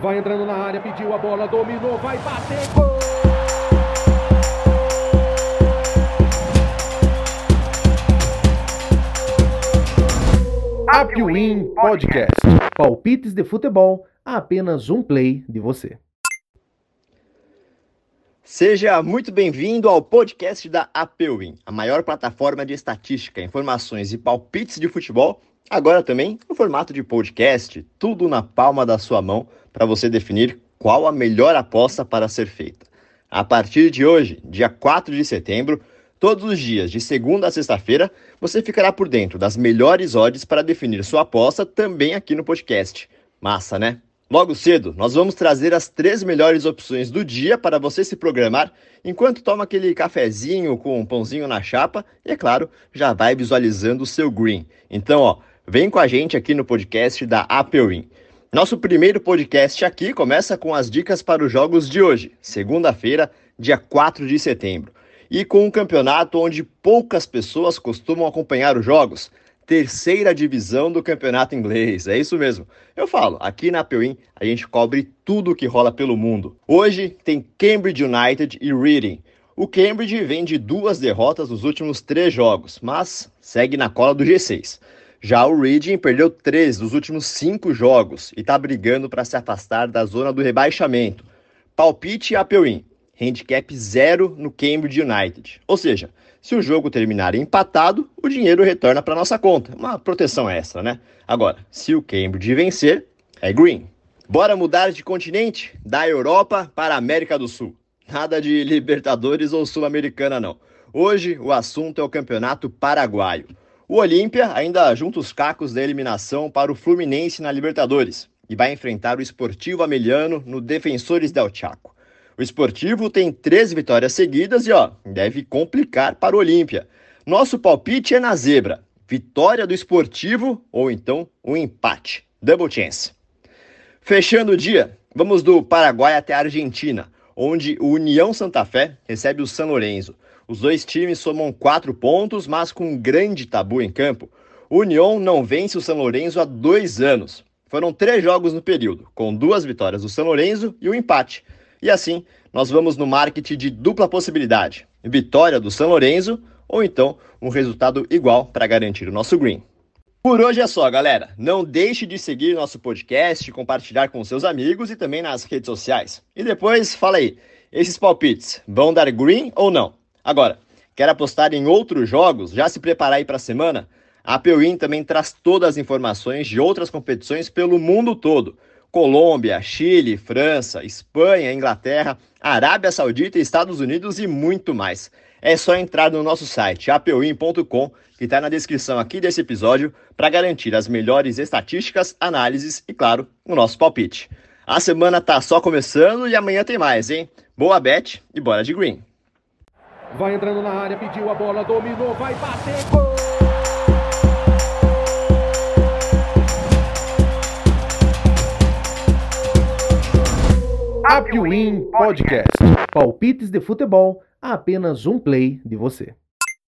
Vai entrando na área, pediu a bola, dominou, vai bater, gol! Apwin Podcast. Palpites de futebol a apenas um play de você. Seja muito bem-vindo ao podcast da Apwin, a maior plataforma de estatística, informações e palpites de futebol, agora também no formato de podcast, tudo na palma da sua mão para você definir qual a melhor aposta para ser feita. A partir de hoje, dia 4 de setembro, todos os dias, de segunda a sexta-feira, você ficará por dentro das melhores odds para definir sua aposta também aqui no podcast. Massa, né? Logo cedo, nós vamos trazer as três melhores opções do dia para você se programar enquanto toma aquele cafezinho com um pãozinho na chapa e, é claro, já vai visualizando o seu green. Então, ó, vem com a gente aqui no podcast da Apple Win. Nosso primeiro podcast aqui começa com as dicas para os jogos de hoje, segunda-feira, dia 4 de setembro. E com um campeonato onde poucas pessoas costumam acompanhar os jogos, terceira divisão do campeonato inglês. É isso mesmo. Eu falo, aqui na Pewin a gente cobre tudo o que rola pelo mundo. Hoje tem Cambridge United e Reading. O Cambridge vem de duas derrotas nos últimos três jogos, mas segue na cola do G6. Já o Reading perdeu três dos últimos cinco jogos e está brigando para se afastar da zona do rebaixamento. Palpite Apewin, handicap zero no Cambridge United. Ou seja, se o jogo terminar empatado, o dinheiro retorna para nossa conta. Uma proteção extra, né? Agora, se o Cambridge vencer, é green. Bora mudar de continente, da Europa para a América do Sul. Nada de Libertadores ou Sul-Americana, não. Hoje o assunto é o Campeonato Paraguaio. O Olímpia ainda junta os cacos da eliminação para o Fluminense na Libertadores e vai enfrentar o Esportivo Ameliano no Defensores del Chaco. O Esportivo tem três vitórias seguidas e ó, deve complicar para o Olímpia. Nosso palpite é na zebra. Vitória do Esportivo ou então um empate. Double chance. Fechando o dia, vamos do Paraguai até a Argentina, onde o União Santa Fé recebe o San Lorenzo. Os dois times somam quatro pontos, mas com um grande tabu em campo. O União não vence o São Lourenço há dois anos. Foram três jogos no período, com duas vitórias do São Lourenço e um empate. E assim, nós vamos no marketing de dupla possibilidade: vitória do São Lourenço ou então um resultado igual para garantir o nosso green. Por hoje é só, galera. Não deixe de seguir nosso podcast, compartilhar com seus amigos e também nas redes sociais. E depois, fala aí, esses palpites vão dar green ou não? Agora, quer apostar em outros jogos? Já se preparar aí para a semana? A Peuin também traz todas as informações de outras competições pelo mundo todo. Colômbia, Chile, França, Espanha, Inglaterra, Arábia Saudita, Estados Unidos e muito mais. É só entrar no nosso site apeuin.com, que está na descrição aqui desse episódio, para garantir as melhores estatísticas, análises e, claro, o nosso palpite. A semana tá só começando e amanhã tem mais, hein? Boa bet e bora de green! Vai entrando na área, pediu a bola, dominou, vai bater, gol! Apwin Podcast. Palpites de futebol a apenas um play de você.